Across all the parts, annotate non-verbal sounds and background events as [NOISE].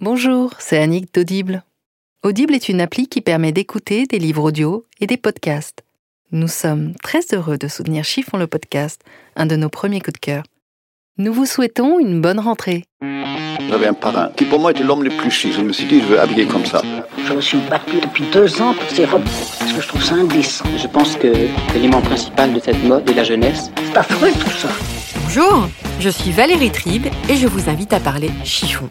Bonjour, c'est Annick d'Audible. Audible est une appli qui permet d'écouter des livres audio et des podcasts. Nous sommes très heureux de soutenir Chiffon le podcast, un de nos premiers coups de cœur. Nous vous souhaitons une bonne rentrée. J'avais un parrain qui pour moi était l'homme le plus chic. Je me suis dit, je veux habiller comme ça. Je me suis battu depuis deux ans pour ces robes parce que je trouve ça indécent. Je pense que l'élément principal de cette mode est la jeunesse. C'est affreux tout ça. Bonjour, je suis Valérie Tribe et je vous invite à parler chiffon.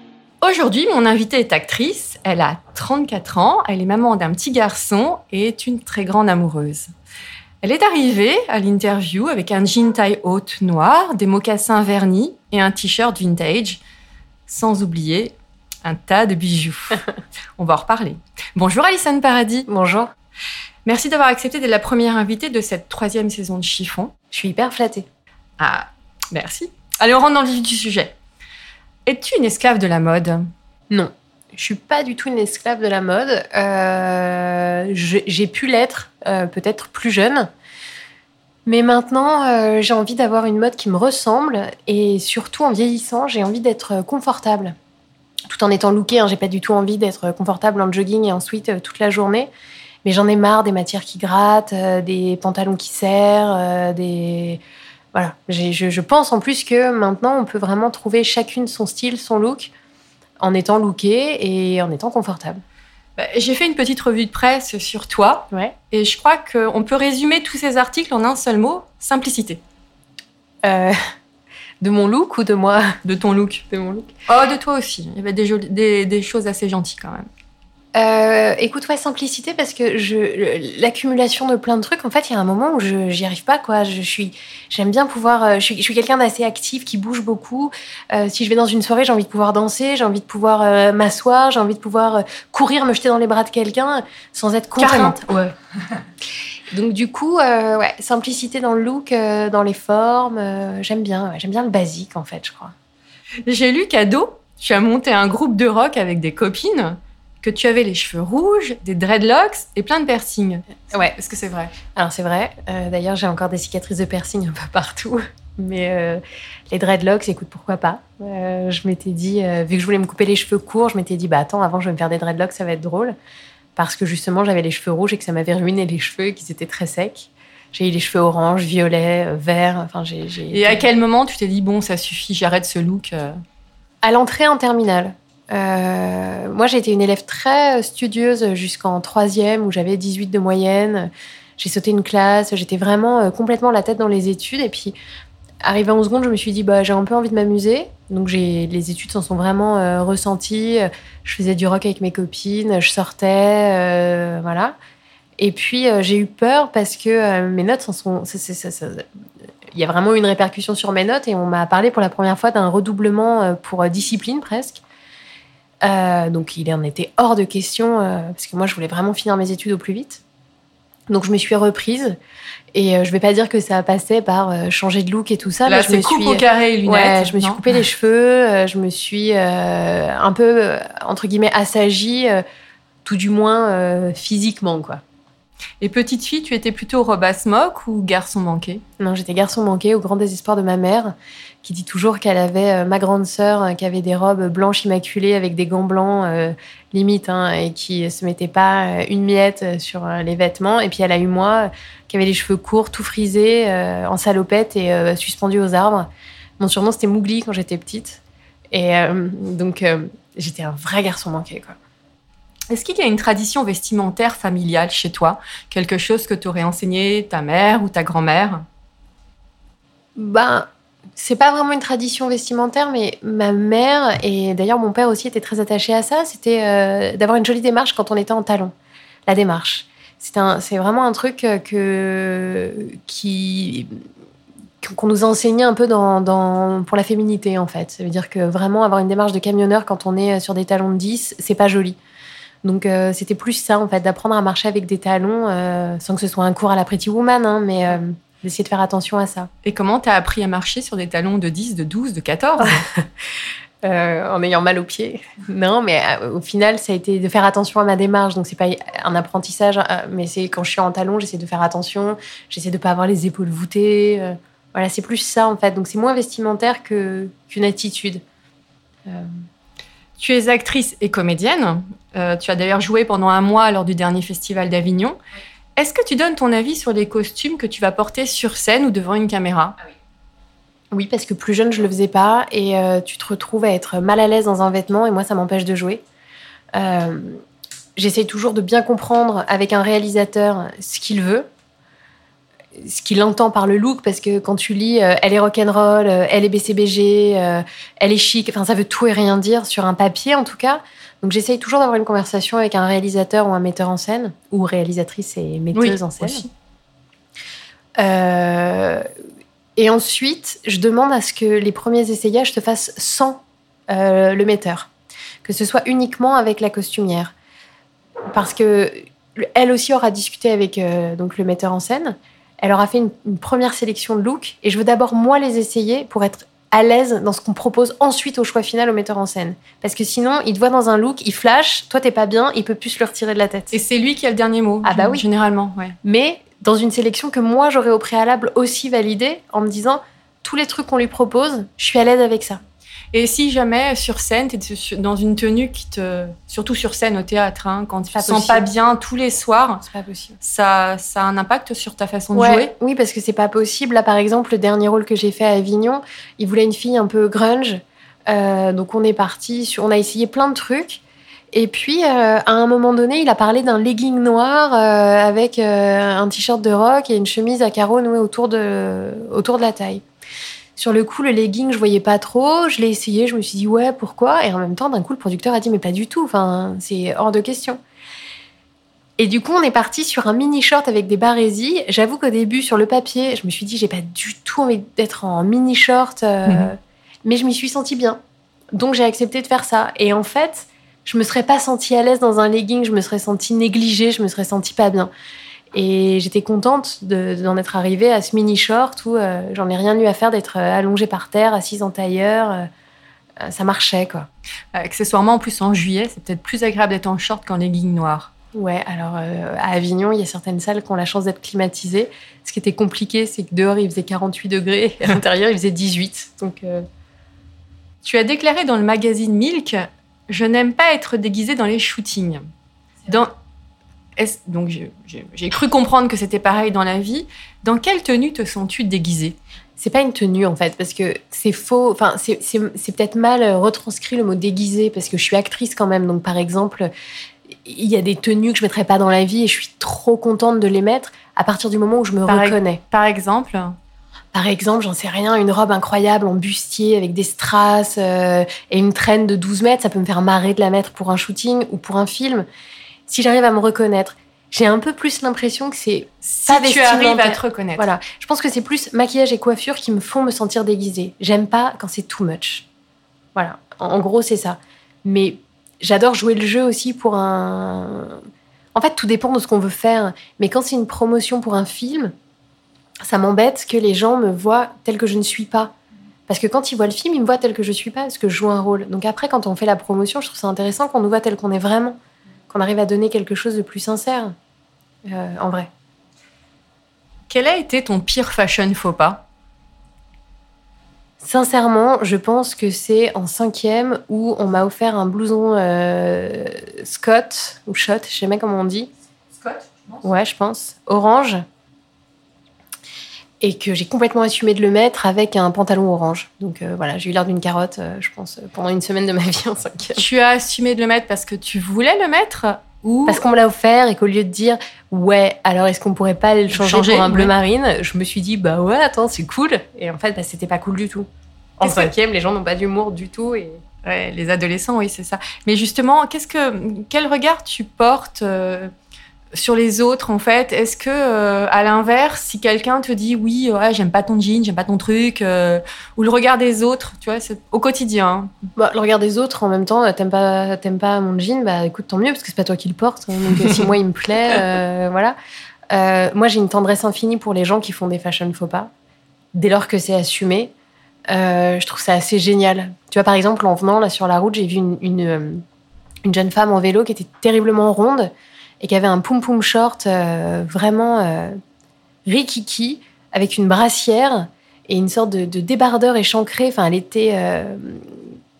Aujourd'hui, mon invitée est actrice, elle a 34 ans, elle est maman d'un petit garçon et est une très grande amoureuse. Elle est arrivée à l'interview avec un jean taille haute noir, des mocassins vernis et un t-shirt vintage, sans oublier un tas de bijoux. [LAUGHS] On va en reparler. Bonjour Alison Paradis. Bonjour. Merci d'avoir accepté d'être la première invitée de cette troisième saison de Chiffon. Je suis hyper flattée. Ah, merci. Allez, on rentre dans le vif du sujet. Es-tu une esclave de la mode? Non, je suis pas du tout une esclave de la mode. Euh, j'ai pu l'être, euh, peut-être plus jeune. Mais maintenant, euh, j'ai envie d'avoir une mode qui me ressemble et surtout en vieillissant, j'ai envie d'être confortable. Tout en étant lookée, hein, j'ai pas du tout envie d'être confortable en jogging et en sweat toute la journée. Mais j'en ai marre des matières qui grattent, des pantalons qui serrent, des voilà. Je, je, pense en plus que maintenant, on peut vraiment trouver chacune son style, son look en étant looké et en étant confortable. Bah, j'ai fait une petite revue de presse sur toi. Ouais. Et je crois qu'on peut résumer tous ces articles en un seul mot simplicité. Euh, [LAUGHS] de mon look ou de moi? De ton look. De mon look. Oh, de toi aussi. Il y avait des, des, des choses assez gentilles quand même. Euh, écoute, ouais, simplicité parce que je l'accumulation de plein de trucs. En fait, il y a un moment où je j'y arrive pas, quoi. Je suis, j'aime bien pouvoir. Euh, je suis, je suis quelqu'un d'assez actif, qui bouge beaucoup. Euh, si je vais dans une soirée, j'ai envie de pouvoir danser, j'ai envie de pouvoir euh, m'asseoir, j'ai envie de pouvoir courir, me jeter dans les bras de quelqu'un sans être contrainte. Ouais. [LAUGHS] Donc du coup, ouais, simplicité dans le look, dans les formes. j'aime bien, ouais, j'aime bien le basique en fait, je crois. J'ai lu qu'ado, tu as monté un groupe de rock avec des copines que tu avais les cheveux rouges, des dreadlocks et plein de piercings. Ouais. Est-ce que c'est vrai Alors c'est vrai. Euh, D'ailleurs, j'ai encore des cicatrices de piercing un peu partout. [LAUGHS] Mais euh, les dreadlocks, écoute, pourquoi pas? Euh, Je m'étais dit, vu que je voulais me couper les cheveux courts, je m'étais dit, bah attends, avant je vais me faire des dreadlocks, ça va être drôle. Parce que justement, j'avais les cheveux rouges et que ça m'avait ruiné les cheveux et qu'ils étaient très secs. J'ai eu les cheveux orange, violet, vert. Enfin, j'ai. Et à quel moment tu t'es dit, bon, ça suffit, j'arrête ce look À l'entrée en terminale. Euh, moi, j'ai été une élève très studieuse jusqu'en troisième, où j'avais 18 de moyenne. J'ai sauté une classe, j'étais vraiment euh, complètement la tête dans les études. Et puis, arrivé en seconde, je me suis dit, bah, j'ai un peu envie de m'amuser. Donc, les études s'en sont vraiment euh, ressenties. Je faisais du rock avec mes copines, je sortais, voilà. Et puis, j'ai eu peur parce que mes notes s'en sont. il y a vraiment eu une répercussion sur mes notes et on m'a parlé pour la première fois d'un redoublement pour discipline presque. Euh, donc il en était hors de question euh, parce que moi je voulais vraiment finir mes études au plus vite. Donc je me suis reprise et euh, je vais pas dire que ça passait par euh, changer de look et tout ça. Là, mais je c'est me coupe suis au carré et lunettes. Ouais, je me suis coupé les cheveux, euh, je me suis euh, un peu entre guillemets assagie, euh, tout du moins euh, physiquement quoi. Et petite fille, tu étais plutôt robe à smock ou garçon manqué? Non, j'étais garçon manqué au grand désespoir de ma mère, qui dit toujours qu'elle avait euh, ma grande sœur euh, qui avait des robes blanches immaculées avec des gants blancs euh, limite hein, et qui se mettait pas euh, une miette sur les vêtements. Et puis elle a eu moi qui avait les cheveux courts, tout frisés, en salopette et suspendu aux arbres. Mon surnom c'était Mougli quand j'étais petite. Et donc j'étais un vrai garçon manqué, quoi. Est-ce qu'il y a une tradition vestimentaire familiale chez toi? Quelque chose que t'aurait enseigné ta mère ou ta grand-mère? Ben, c'est pas vraiment une tradition vestimentaire, mais ma mère et d'ailleurs mon père aussi étaient très attachés à ça. C'était euh, d'avoir une jolie démarche quand on était en talon. La démarche. C'est vraiment un truc euh, que qui qu'on nous a enseigné un peu dans, pour la féminité en fait. Ça veut dire que vraiment avoir une démarche de camionneur quand on est sur des talons de 10, c'est pas joli. Donc euh, c'était plus ça en fait, d'apprendre à marcher avec des talons euh, sans que ce soit un cours à la Pretty Woman, hein, mais euh, d'essayer de faire attention à ça. Et comment t'as appris à marcher sur des talons de 10, de 12, de 14 [LAUGHS] Euh, en ayant mal aux pieds. Non, mais euh, au final, ça a été de faire attention à ma démarche. Donc, c'est pas un apprentissage, euh, mais c'est quand je suis en talon, j'essaie de faire attention. J'essaie de pas avoir les épaules voûtées. voilà, c'est plus ça en fait. Donc, c'est moins vestimentaire que qu'une attitude. Tu es actrice et comédienne. Euh, tu as d'ailleurs joué pendant un mois lors du dernier festival d'Avignon. Est-ce que tu donnes ton avis sur les costumes que tu vas porter sur scène ou devant une caméra? Oui, parce que plus jeune, je le faisais pas et euh, tu te retrouves à être mal à l'aise dans un vêtement et moi, ça m'empêche de jouer. Euh, J'essaye toujours de bien comprendre avec un réalisateur ce qu'il veut, ce qu'il entend par le look, parce que quand tu lis euh, elle est rock'n'roll, euh, elle est BCBG, euh, elle est chic, enfin ça veut tout et rien dire sur un papier en tout cas. Donc j'essaye toujours d'avoir une conversation avec un réalisateur ou un metteur en scène, ou réalisatrice et metteuse en scène. aussi. Et ensuite, je demande à ce que les premiers essayages se fassent sans le metteur, que ce soit uniquement avec la costumière, parce que elle aussi aura discuté avec donc le metteur en scène. Elle aura fait une, une première sélection de looks, et je veux d'abord moi les essayer pour être à l'aise dans ce qu'on propose ensuite au choix final au metteur en scène. Parce que sinon, il te voit dans un look, il flash, toi t'es pas bien, il peut plus se le retirer de la tête. Et c'est lui qui a le dernier mot. Ah bah oui. Généralement, ouais. mais dans une sélection que moi j'aurais au préalable aussi validée en me disant tous les trucs qu'on lui propose, je suis à l'aise avec ça. Et si jamais sur scène, tu es dans une tenue qui te. Surtout sur scène au théâtre, hein, quand tu te Pas sens pas bien tous les soirs, C'est pas possible. ça, ça a un impact sur ta façon de jouer? oui, parce que c'est pas possible. Là, par exemple, le dernier rôle que j'ai fait à Avignon, il voulait une fille un peu grunge. Euh, donc on est parti, sur, on a essayé plein de trucs. Et puis, euh, à un moment donné, il a parlé d'un legging noir euh, avec un t-shirt de rock et une chemise à carreaux nouée autour de, autour de la taille. Sur le coup, le legging, je voyais pas trop. Je l'ai essayé, je me suis dit ouais, pourquoi? Et en même temps, d'un coup, le producteur a dit mais pas du tout. Enfin, c'est hors de question. Et du coup, on est parti sur un mini short avec des barésies. J'avoue qu'au début, sur le papier, je me suis dit j'ai pas du tout envie d'être en mini short, euh, Mhm. mais je m'y suis sentie bien. Donc j'ai accepté de faire ça. Et en fait, je me serais pas sentie à l'aise dans un legging, je me serais sentie négligée, je me serais sentie pas bien. Et j'étais contente de- d'en être arrivée à ce mini short où euh, j'en ai rien eu à faire d'être euh, allongée par terre, assise en tailleur. euh, ça marchait quoi. Accessoirement, en plus en juillet, c'est peut-être plus agréable d'être en short qu'en legging noir. Ouais, alors euh, à Avignon, il y a certaines salles qui ont la chance d'être climatisées. Ce qui était compliqué, c'est que dehors, il faisait 48 degrés et à [LAUGHS] l'intérieur, il faisait 18. Donc, Tu as déclaré dans le magazine Milk Je n'aime pas être déguisée dans les shootings. Dans... Donc, j'ai cru comprendre que c'était pareil dans la vie. Dans quelle tenue te sens-tu déguisée? C'est pas une tenue en fait, parce que c'est faux. Enfin, c'est- peut-être mal euh, retranscrit le mot déguisé, parce que je suis actrice quand même. Donc, par exemple, il y a des tenues que je mettrais pas dans la vie et je suis trop contente de les mettre à partir du moment où je me Par reconnais. Par exemple, Par exemple, j'en sais rien, une robe incroyable en bustier avec des strass euh, et une traîne de 12 mètres, ça peut me faire marrer de la mettre pour un shooting ou pour un film. Si j'arrive à me reconnaître, j'ai un peu plus l'impression que c'est si tu arrives à te reconnaître. Voilà, je pense que c'est plus maquillage et coiffure qui me font me sentir déguisée. J'aime pas quand c'est too much. Voilà, en, gros, c'est ça. Mais j'adore jouer le jeu aussi pour un. En fait, tout dépend de ce qu'on veut faire. Mais quand c'est une promotion pour un film, ça m'embête que les gens me voient tel que je ne suis pas. Parce que quand ils voient le film, ils me voient tel que je suis pas, parce que je joue un rôle. Donc après, quand on fait la promotion, je trouve ça intéressant qu'on nous voit tel qu'on est vraiment, qu'on arrive à donner quelque chose de plus sincère, euh, en vrai. Quel a été ton pire fashion faux pas? Sincèrement, je pense que c'est en cinquième où on m'a offert un blouson euh, Scott ou Shot, je sais même comment on dit. Scott Ouais, je pense. Orange. Et que j'ai complètement assumé de le mettre avec un pantalon orange. Donc euh, voilà, j'ai eu l'air d'une carotte, euh, je pense, euh, pendant une semaine de ma [LAUGHS] vie en 5 Tu as assumé de le mettre parce que tu voulais le mettre ou Parce qu'on me l'a offert et qu'au lieu de dire ouais, alors est-ce qu'on pourrait pas le changer, Changer, pour un bleu ouais. marine, je me suis dit bah ouais, attends, c'est cool. Et en fait, bah, c'était pas cool du tout. En cinquième, les gens n'ont pas d'humour du tout et Ouais, les adolescents, oui, c'est ça. Mais justement, qu'est-ce que, quel regard tu portes sur les autres en fait Est-ce que, euh, à l'inverse, si quelqu'un te dit oui, ouais, j'aime pas ton jean, j'aime pas ton truc, euh, ou le regard des autres, tu vois, c'est au quotidien. hein. Bah, le regard des autres, en même temps, euh, t'aimes pas, t'aimes pas mon jean, bah écoute, tant mieux, parce que c'est pas toi qui le porte. hein. donc, si moi, il me plaît, [LAUGHS] euh, voilà. Moi, j'ai une tendresse infinie pour les gens qui font des fashion faux pas, dès lors que c'est assumé. Je trouve ça assez génial. Tu vois, par exemple, en venant là sur la route, j'ai vu une, une, une jeune femme en vélo qui était terriblement ronde et qui avait un poum-poum short euh, vraiment euh, rikiki avec une brassière et une sorte de, de débardeur échancré. Enfin, elle était, euh,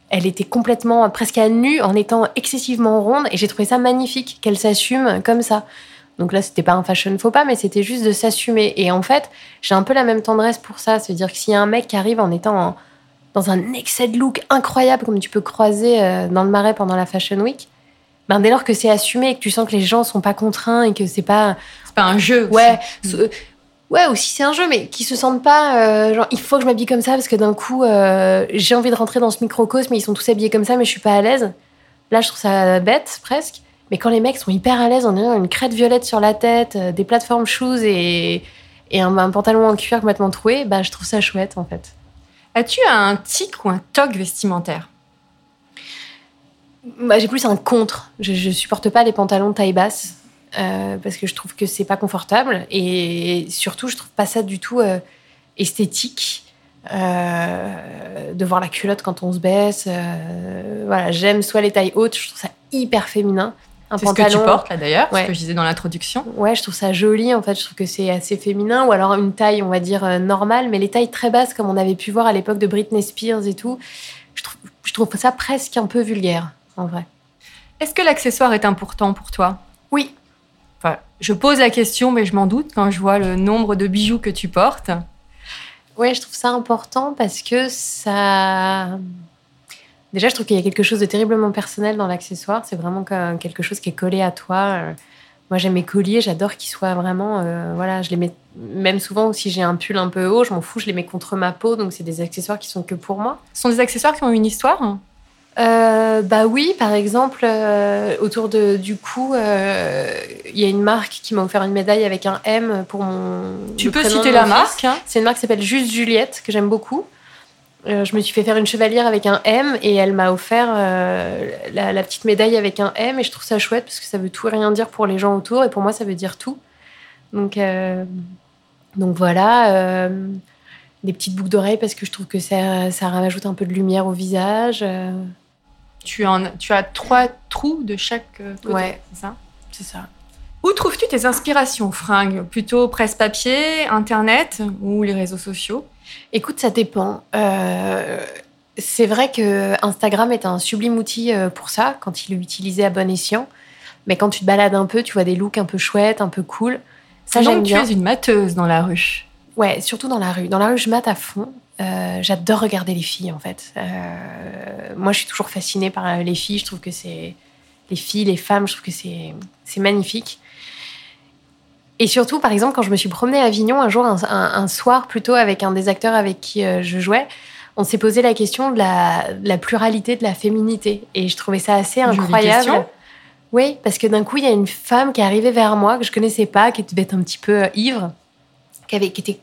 elle était complètement presque à nu en étant excessivement ronde et j'ai trouvé ça magnifique qu'elle s'assume comme ça. Donc là, c'était pas un fashion faux pas, mais c'était juste de s'assumer. Et en fait, j'ai un peu la même tendresse pour ça. C'est-à-dire que s'il y a un mec qui arrive en étant dans un excès de look incroyable, comme tu peux croiser dans le marais pendant la Fashion Week, ben dès lors que c'est assumé et que tu sens que les gens sont pas contraints et que c'est pas C'est pas un jeu. aussi. Ouais, ce- ouais, aussi c'est un jeu, mais qui se sentent pas euh, genre il faut que je m'habille comme ça parce que d'un coup euh, j'ai envie de rentrer dans ce microcosme, mais ils sont tous habillés comme ça, mais je suis pas à l'aise. Là, je trouve ça bête presque. Mais quand les mecs sont hyper à l'aise en ayant une crête violette sur la tête, euh, des plateformes shoes et, et un, un pantalon en cuir complètement troué, bah je trouve ça chouette en fait. As-tu un tic ou un toc vestimentaire? Bah, j'ai plus un contre. Je, je supporte pas les pantalons taille basse euh, parce que je trouve que c'est pas confortable et surtout je trouve pas ça du tout euh, esthétique euh, de voir la culotte quand on se baisse. voilà, j'aime soit les tailles hautes, je trouve ça hyper féminin. Un C'est ce que tu portes là d'ailleurs, Ouais. ce que je disais dans l'introduction. Ouais, je trouve ça joli en fait. Je trouve que c'est assez féminin ou alors une taille, on va dire normale, mais les tailles très basses comme on avait pu voir à l'époque de Britney Spears et tout. Je trouve, je trouve ça presque un peu vulgaire en vrai. Est-ce que l'accessoire est important pour toi? Oui, Enfin, je pose la question, mais je m'en doute quand je vois le nombre de bijoux que tu portes. Ouais, je trouve ça important parce que ça. Déjà, je trouve qu'il y a quelque chose de terriblement personnel dans l'accessoire. C'est vraiment que- quelque chose qui est collé à toi. Euh, Moi, j'aime mes colliers. J'adore qu'ils soient vraiment. euh, voilà, je les mets. Même souvent, si j'ai un pull un peu haut, je m'en fous. Je les mets contre ma peau. Donc, c'est des accessoires qui sont que pour moi. Ce sont des accessoires qui ont une histoire? Euh, bah oui, par exemple, euh, autour de, du cou, euh, il y a une marque qui m'a offert une médaille avec un M pour mon. Tu peux citer la marque hein C'est une marque qui s'appelle Juste Juliette, que j'aime beaucoup. Je me suis fait faire une chevalière avec un M et elle m'a offert la, la petite médaille avec un M et je trouve ça chouette parce que ça veut tout et rien dire pour les gens autour et pour moi ça veut dire tout. Donc, donc voilà, des petites boucles d'oreilles parce que je trouve que ça, ça rajoute un peu de lumière au visage. Tu, en, tu as trois trous de chaque euh, côté. Ouais. c'est ça? C'est ça. Où trouves-tu tes inspirations, fringues Plutôt presse-papier, internet ou les réseaux sociaux? Écoute, ça dépend. Euh, c'est vrai que Instagram est un sublime outil euh, pour ça, quand il est utilisé à bon escient. Mais quand tu te balades un peu, tu vois des looks un peu chouettes, un peu cool. Ça, j'aime Donc tu bien. es une mateuse dans la rue. Ouais, surtout dans la rue. Dans la rue, je mate à fond. Euh, J'adore regarder les filles, en fait. Euh, moi, je suis toujours fascinée par euh, les filles. Je trouve que c'est... Les filles, les femmes, je trouve que c'est c'est magnifique. Et surtout, par exemple, quand je me suis promenée à Avignon un jour, un, soir plutôt, avec un des acteurs avec qui je jouais, on s'est posé la question de la, de la pluralité, de la féminité. Et je trouvais ça assez incroyable. question. Oui, parce que d'un coup, il y a une femme qui est arrivée vers moi, que je connaissais pas, qui devait être un petit peu ivre, qui, avait, qui était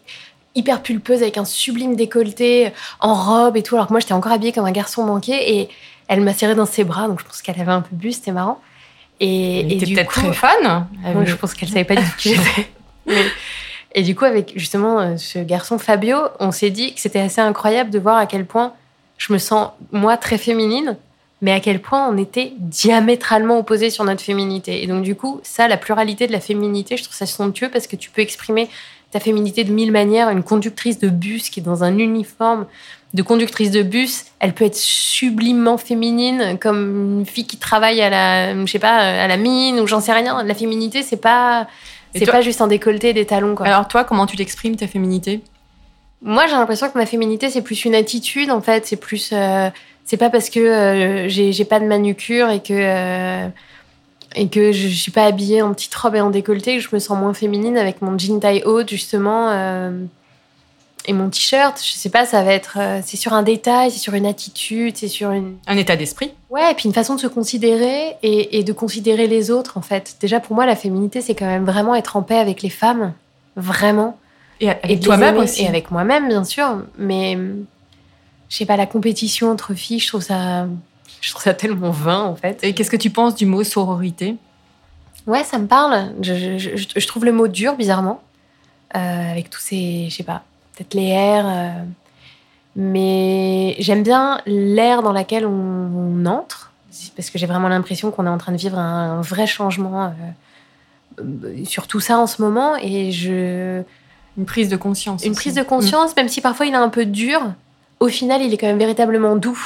hyper pulpeuse avec un sublime décolleté en robe et tout, alors que moi j'étais encore habillée comme un garçon manqué et elle m'a serré dans ses bras, donc je pense qu'elle avait un peu bu, c'était marrant. Et, Elle et était du peut-être coup, très fan. Je pense qu'elle savait pas du tout qui [LAUGHS] j'étais. Mais- Et du coup, avec justement euh, ce garçon Fabio, on s'est dit que c'était assez incroyable de voir à quel point je me sens, moi, très féminine, mais à quel point on était diamétralement opposés sur notre féminité. Et donc, du coup, ça, la pluralité de la féminité, je trouve ça somptueux parce que tu peux exprimer ta féminité de mille manières. Une conductrice de bus qui est dans un uniforme de conductrice de bus, elle peut être sublimement féminine, comme une fille qui travaille à la, je sais pas, à la mine ou j'en sais rien. La féminité, c'est pas, C'est toi- pas juste un décolleté et des talons, quoi. Alors toi, comment tu l'exprimes, ta féminité? Moi, j'ai l'impression que ma féminité, c'est plus une attitude, en fait. C'est plus. euh, c'est pas parce que euh, j'ai j'ai pas de manucure et que. euh, et que je, je suis pas habillée en petite robe et en décolleté que je me sens moins féminine avec mon jean taille haute, justement. euh, et mon t-shirt, je sais pas, ça va être. euh, c'est sur un détail, c'est sur une attitude, c'est sur une. Un état d'esprit Ouais, et puis une façon de se considérer et, et de considérer les autres, en fait. Déjà, pour moi, la féminité, c'est quand même vraiment être en paix avec les femmes. Vraiment. Et avec toi-même aussi. Et avec moi-même, bien sûr. Mais je sais pas, la compétition entre filles, je trouve ça, je trouve ça tellement vain, en fait. Et qu'est-ce que tu penses du mot sororité? Ouais, ça me parle. Je, je- je- je trouve le mot dur, bizarrement. Euh, avec tous ces, je sais pas, peut-être les airs. euh, mais j'aime bien l'air dans lequel on, on entre. Parce que j'ai vraiment l'impression qu'on est en train de vivre un, vrai changement euh, sur tout ça en ce moment. Et je. Une prise de conscience. Une aussi. prise de conscience, même si parfois il est un peu dur, au final il est quand même véritablement doux.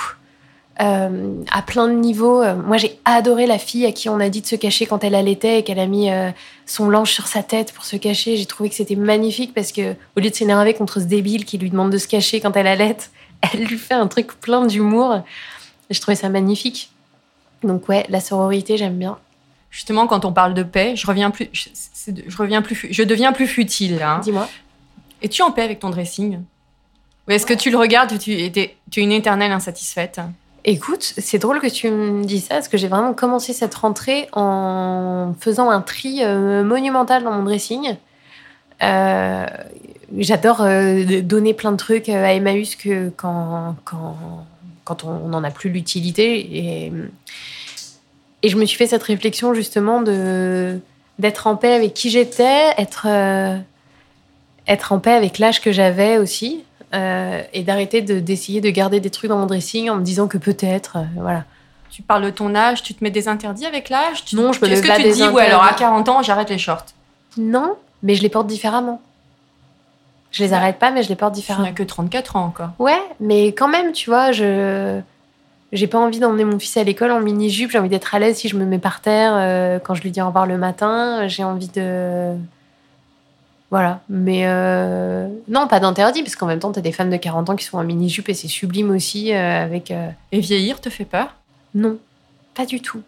Euh, à plein de niveaux. Euh, Moi j'ai adoré la fille à qui on a dit de se cacher quand elle allaitait et qu'elle a mis euh, son linge sur sa tête pour se cacher. J'ai trouvé que c'était magnifique parce que au lieu de s'énerver contre ce débile qui lui demande de se cacher quand elle allaite, [LAUGHS] elle lui fait un truc plein d'humour. Je trouvais ça magnifique. Donc ouais, la sororité j'aime bien. Justement, quand on parle de paix, je reviens plus, je, je reviens plus, je deviens plus futile. hein. Dis-moi. Es-tu en paix avec ton dressing? Ou est-ce que tu le regardes tu, tu es une éternelle insatisfaite? Écoute, c'est drôle que tu me dis ça, parce que j'ai vraiment commencé cette rentrée en faisant un tri euh, monumental dans mon dressing. Euh, J'adore euh, donner plein de trucs à Emmaüs quand, on n'en a plus l'utilité. Et, et je me suis fait cette réflexion justement de d'être en paix avec qui j'étais, être, être en paix avec l'âge que j'avais aussi. Euh, et d'arrêter de- d'essayer de, garder des trucs dans mon dressing en me disant que peut-être, euh, voilà. Tu parles de ton âge, tu te mets des interdits avec l'âge? Tu- Non, je me Est-ce mets que pas tu te dis, ouais, alors à interdits. 40 ans, j'arrête les shorts? Non, mais je les porte différemment. Je les arrête pas, mais je les porte Tu différemment. n'as que 34 ans encore. Ouais, mais quand même, tu vois, je j'ai pas envie d'emmener mon fils à l'école en mini jupe. J'ai envie d'être à l'aise si je me mets par terre euh, quand je lui dis au revoir le matin. J'ai envie de voilà, mais euh, non, pas d'interdit, parce qu'en même temps, t'as des femmes de 40 ans qui sont en mini jupe et c'est sublime aussi euh, avec. euh, Et vieillir te fait peur? Non, pas du tout.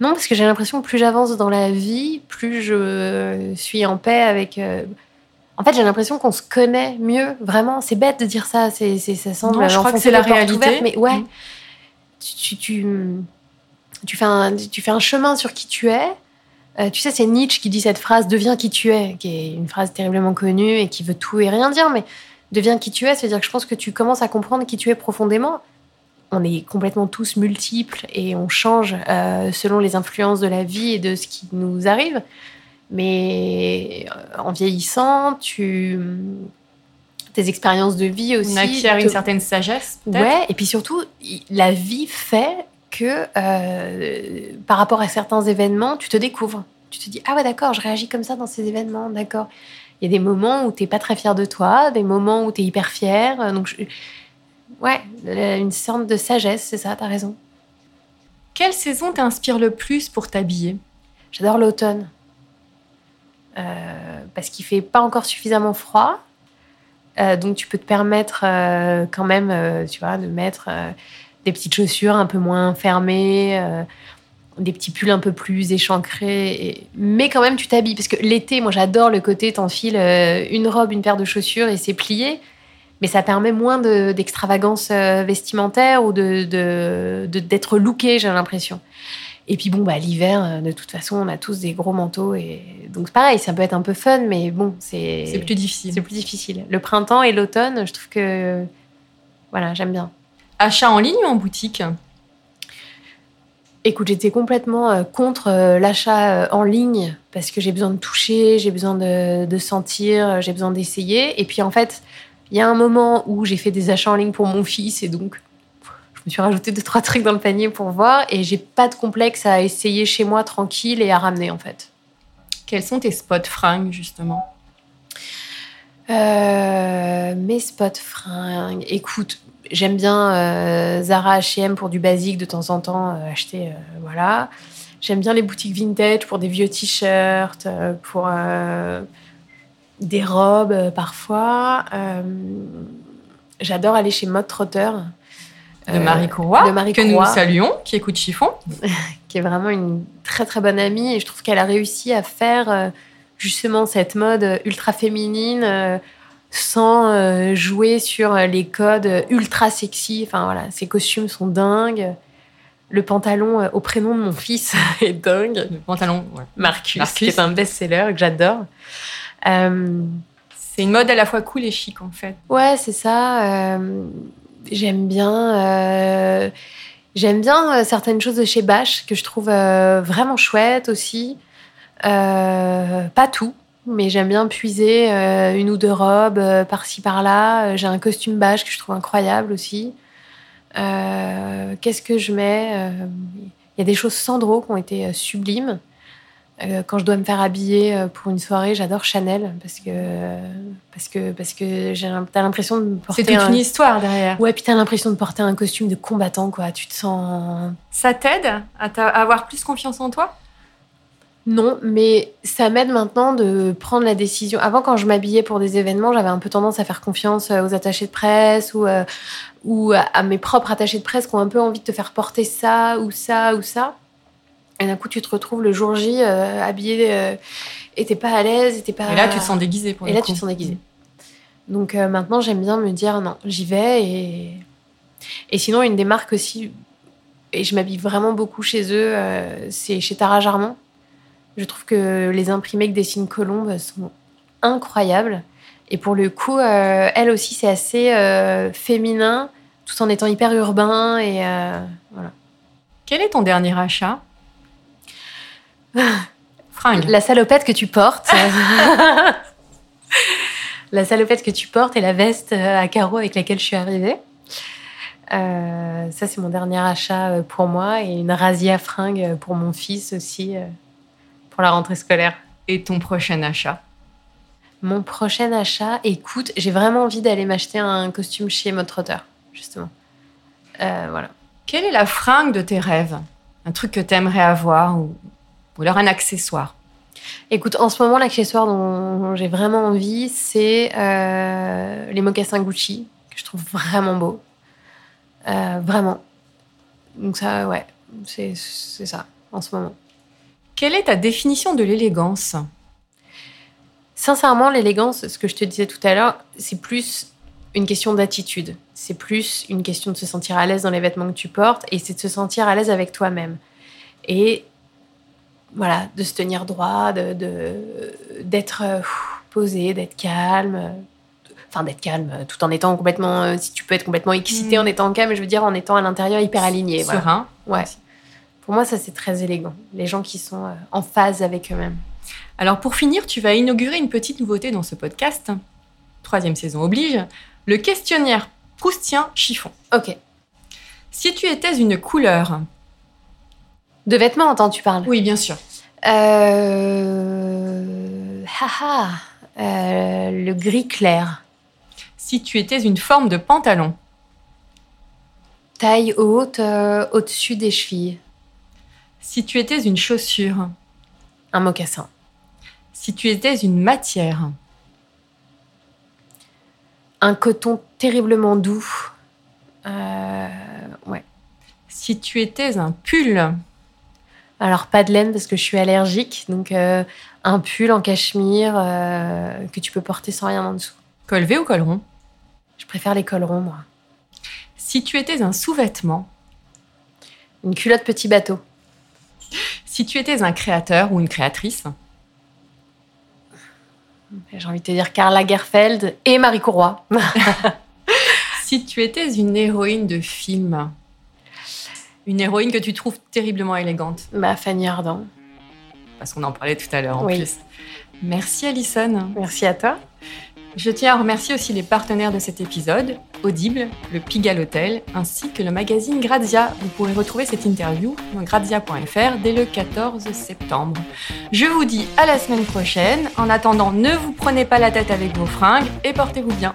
Non, parce que j'ai l'impression que plus j'avance dans la vie, plus je suis en paix avec. En fait, j'ai l'impression qu'on se connaît mieux, vraiment. C'est bête de dire ça, c'est, ça semble. Non, je crois que c'est la réalité. ouvertes, mais ouais, Mm. tu, tu, tu, tu fais un, tu fais un chemin sur qui tu es. Euh, tu sais, c'est Nietzsche qui dit cette phrase Deviens qui tu es, qui est une phrase terriblement connue et qui veut tout et rien dire, mais deviens qui tu es, c'est-à-dire que je pense que tu commences à comprendre qui tu es profondément. On est complètement tous multiples et on change euh, selon les influences de la vie et de ce qui nous arrive. Mais euh, en vieillissant, tu tes expériences de vie aussi. On acquiert une certaine sagesse, Ouais, et puis surtout, la vie fait que euh, par rapport à certains événements, tu te découvres. Tu te dis, ah ouais, d'accord, je réagis comme ça dans ces événements, d'accord. Il y a des moments où tu n'es pas très fier de toi, des moments où tu es hyper fier. euh, Donc, je- ouais, une sorte de sagesse, c'est ça, tu as raison. Quelle saison t'inspire le plus pour t'habiller? J'adore l'automne. Euh, parce qu'il fait pas encore suffisamment froid. Euh, donc tu peux te permettre euh, quand même, tu vois, de mettre des petites chaussures un peu moins fermées, euh, des petits pulls un peu plus échancrés. et- Mais quand même, tu t'habilles. Parce que l'été, moi j'adore le côté, t'enfiles euh, une robe, une paire de chaussures et c'est plié. Mais ça permet moins de- d'extravagance euh, vestimentaire ou de de- de- d'être looké, j'ai l'impression. Et puis bon, bah, l'hiver, de toute façon, on a tous des gros manteaux. Et... Donc pareil, ça peut être un peu fun, mais bon, c'est C'est plus difficile. c'est plus difficile. Le printemps et l'automne, je trouve que... Voilà, j'aime bien. Achat en ligne ou en boutique? Écoute, j'étais complètement euh, contre euh, l'achat euh, en ligne parce que j'ai besoin de toucher, j'ai besoin de, de sentir, j'ai besoin d'essayer. Et puis en fait, il y a un moment où j'ai fait des achats en ligne pour mon fils et donc je me suis rajouté deux trois trucs dans le panier pour voir et j'ai pas de complexe à essayer chez moi tranquille et à ramener en fait. Quels sont tes spots fringues, justement? Euh, mes spots fringues. Écoute, j'aime bien euh, Zara H&M pour du basique de temps en temps euh, acheter, euh, voilà. J'aime bien les boutiques vintage pour des vieux t-shirts, pour des robes parfois. J'adore aller chez Mode Trotter. De Marie Marie que nous saluons, qui écoute Chiffon. [LAUGHS] qui est vraiment une très très bonne amie et je trouve qu'elle a réussi à faire justement cette mode ultra féminine sans euh, jouer sur les codes ultra sexy. Enfin voilà, ses costumes sont dingues. Le pantalon euh, au prénom de mon fils [LAUGHS] est dingue. Le pantalon, ouais. Marcus, Marcus. qui est un best-seller que j'adore. Euh, C'est une mode à la fois cool et chic, en fait. Ouais, c'est ça. euh, j'aime bien, euh, j'aime bien euh, certaines choses de chez Bash que je trouve euh, vraiment chouettes aussi. Euh, pas tout, mais j'aime bien puiser euh, une ou deux robes euh, par-ci par-là. Euh, J'ai un costume Bash que je trouve incroyable aussi. Euh, Qu'est-ce que je mets Il y a des choses Sandro qui ont été sublimes. Quand je dois me faire habiller pour une soirée, j'adore Chanel parce que parce que parce que j'ai t'as l'impression de me C'est porter toute un... une histoire derrière. ouais puis t'as l'impression de porter un costume de combattant quoi. Tu te sens Ça t'aide à, t'a- à avoir plus confiance en toi? Non, mais ça m'aide maintenant de prendre la décision. Avant, quand je m'habillais pour des événements, j'avais un peu tendance à faire confiance euh, aux attachés de presse ou, euh, ou à, mes propres attachés de presse qui ont un peu envie de te faire porter ça ou ça ou ça. Et d'un coup, tu te retrouves le jour J euh, habillé euh, et t'es pas à l'aise, et pas. Et là, tu te sens déguisée pour Et là, coup. tu te sens déguisé. Donc maintenant, j'aime bien me dire non, j'y vais. Et, et sinon, une des marques aussi, et je m'habille vraiment beaucoup chez eux, c'est chez Tara Jarmon. Je trouve que les imprimés que dessine Colombe sont incroyables. Et pour le coup, euh, elle aussi, c'est assez euh, féminin, tout en étant hyper urbain. Et euh, voilà. Quel est ton dernier achat? [LAUGHS] Fringue. La salopette que tu portes. [LAUGHS] la salopette que tu portes et la veste euh, à carreaux avec laquelle je suis arrivée. Euh, ça, c'est mon dernier achat euh, pour moi et une razzia fringue euh, pour mon fils aussi euh, pour la rentrée scolaire. Et ton prochain achat? Mon prochain achat, écoute, j'ai vraiment envie d'aller m'acheter un costume chez Mode Trotter, justement. Euh, voilà. Quelle est la fringue de tes rêves? Un truc que tu aimerais avoir ou, ou alors un accessoire? Écoute, en ce moment, l'accessoire dont j'ai vraiment envie, c'est euh, les mocassins Gucci, que je trouve vraiment beaux. Euh, vraiment. Donc ça, ouais, c'est ça, en ce moment. Quelle est ta définition de l'élégance? Sincèrement, l'élégance, ce que je te disais tout à l'heure, c'est plus une question d'attitude. C'est plus une question de se sentir à l'aise dans les vêtements que tu portes et c'est de se sentir à l'aise avec toi-même. Et voilà, de se tenir droit, de- de- d'être euh, posé, d'être calme. Enfin, d'être calme, tout en étant complètement. euh, si tu peux être complètement excité Mm. en étant calme, je veux dire en étant à l'intérieur hyper aligné. voilà. Serein Ouais. Pour moi, ça, c'est très élégant. Les gens qui sont euh, en phase avec eux-mêmes. Alors pour finir, tu vas inaugurer une petite nouveauté dans ce podcast. Troisième saison oblige, le questionnaire proustien chiffon. Ok. Si tu étais une couleur, De vêtements, entends, tu parles oui bien sûr, Euh... Haha. Euh, le gris clair. si tu étais une forme de pantalon, Taille haute, euh, au-dessus des chevilles. Si tu étais une chaussure, Un mocassin. si tu étais une matière, Un coton terriblement doux. Euh, ouais. si tu étais un pull, Alors, pas de laine parce que je suis allergique. Donc, euh, un pull en cachemire euh, que tu peux porter sans rien en dessous. col V ou col rond, Je préfère les cols ronds, moi. si tu étais un sous-vêtement, Une culotte petit bateau. Si tu étais un créateur ou une créatrice, J'ai envie de te dire Karl Lagerfeld et Marie Courroy. [LAUGHS] [LAUGHS] si tu étais une héroïne de film, une héroïne que tu trouves terriblement élégante, bah, Fanny Ardant. parce qu'on en parlait tout à l'heure en Oui. plus. Merci Alison. Merci à toi. Je tiens à remercier aussi les partenaires de cet épisode, Audible, le Pigalle Hotel, ainsi que le magazine Grazia. Vous pourrez retrouver cette interview dans grazia.fr dès le 14 septembre. Je vous dis à la semaine prochaine. En attendant, ne vous prenez pas la tête avec vos fringues et portez-vous bien.